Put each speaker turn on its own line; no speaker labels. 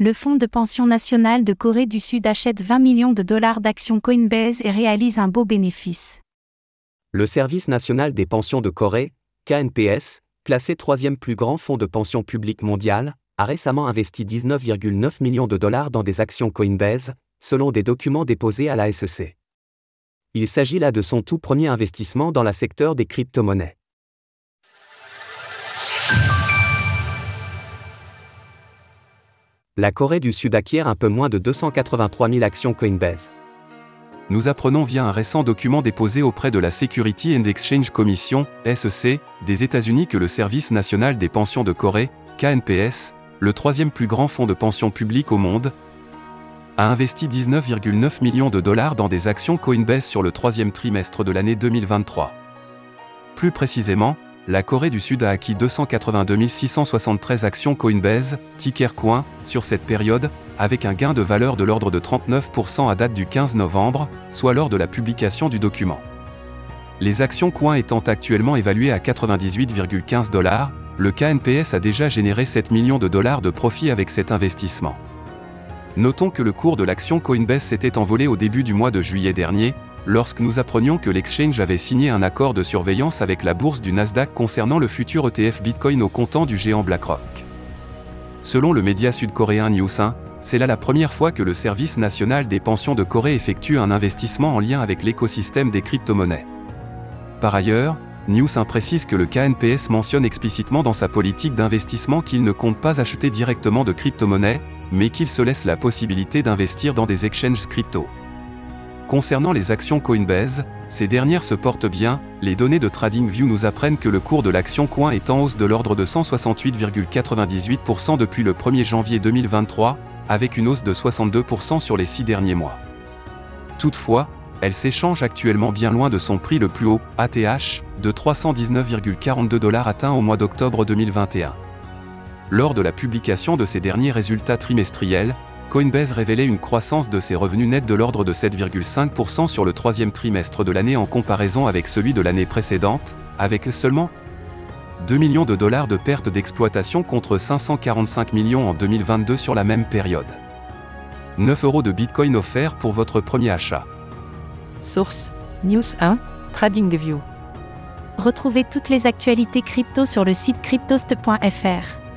Le Fonds de pension national de Corée du Sud achète 20 millions de dollars d'actions Coinbase et réalise un beau bénéfice.
Le Service national des pensions de Corée, KNPS, classé troisième plus grand fonds de pension publique mondial, a récemment investi 19,9 millions de dollars dans des actions Coinbase, selon des documents déposés à la SEC. Il s'agit là de son tout premier investissement dans le secteur des crypto-monnaies. La Corée du Sud acquiert un peu moins de 283 000 actions Coinbase.
Nous apprenons via un récent document déposé auprès de la Security and Exchange Commission, SEC, des États-Unis que le Service national des pensions de Corée, KNPS, le troisième plus grand fonds de pension publique au monde, a investi 19,9 millions de dollars dans des actions Coinbase sur le troisième trimestre de l'année 2023. Plus précisément, la Corée du Sud a acquis 282 673 actions Coinbase, ticker coin, sur cette période, avec un gain de valeur de l'ordre de 39% à date du 15 novembre, soit lors de la publication du document. Les actions coin étant actuellement évaluées à 98,15 dollars, le KNPS a déjà généré 7 millions de dollars de profit avec cet investissement. Notons que le cours de l'action Coinbase s'était envolé au début du mois de juillet dernier, lorsque nous apprenions que l'exchange avait signé un accord de surveillance avec la bourse du Nasdaq concernant le futur ETF Bitcoin au comptant du géant BlackRock. Selon le média sud-coréen News 1, c'est là la première fois que le Service national des pensions de Corée effectue un investissement en lien avec l'écosystème des crypto-monnaies. Par ailleurs, News 1 précise que le KNPS mentionne explicitement dans sa politique d'investissement qu'il ne compte pas acheter directement de crypto-monnaies, mais qu'il se laisse la possibilité d'investir dans des exchanges crypto. Concernant les actions Coinbase, ces dernières se portent bien, les données de TradingView nous apprennent que le cours de l'action Coin est en hausse de l'ordre de 168,98% depuis le 1er janvier 2023, avec une hausse de 62% sur les six derniers mois. Toutefois, elle s'échange actuellement bien loin de son prix le plus haut, ATH, de 319,42 dollars atteint au mois d'octobre 2021. Lors de la publication de ses derniers résultats trimestriels, Coinbase révélait une croissance de ses revenus nets de l'ordre de 7,5% sur le troisième trimestre de l'année en comparaison avec celui de l'année précédente, avec seulement 2 millions de dollars de pertes d'exploitation contre 545 millions en 2022 sur la même période. 9 euros de Bitcoin offerts pour votre premier achat.
Source News 1 TradingView.
Retrouvez toutes les actualités crypto sur le site cryptost.fr.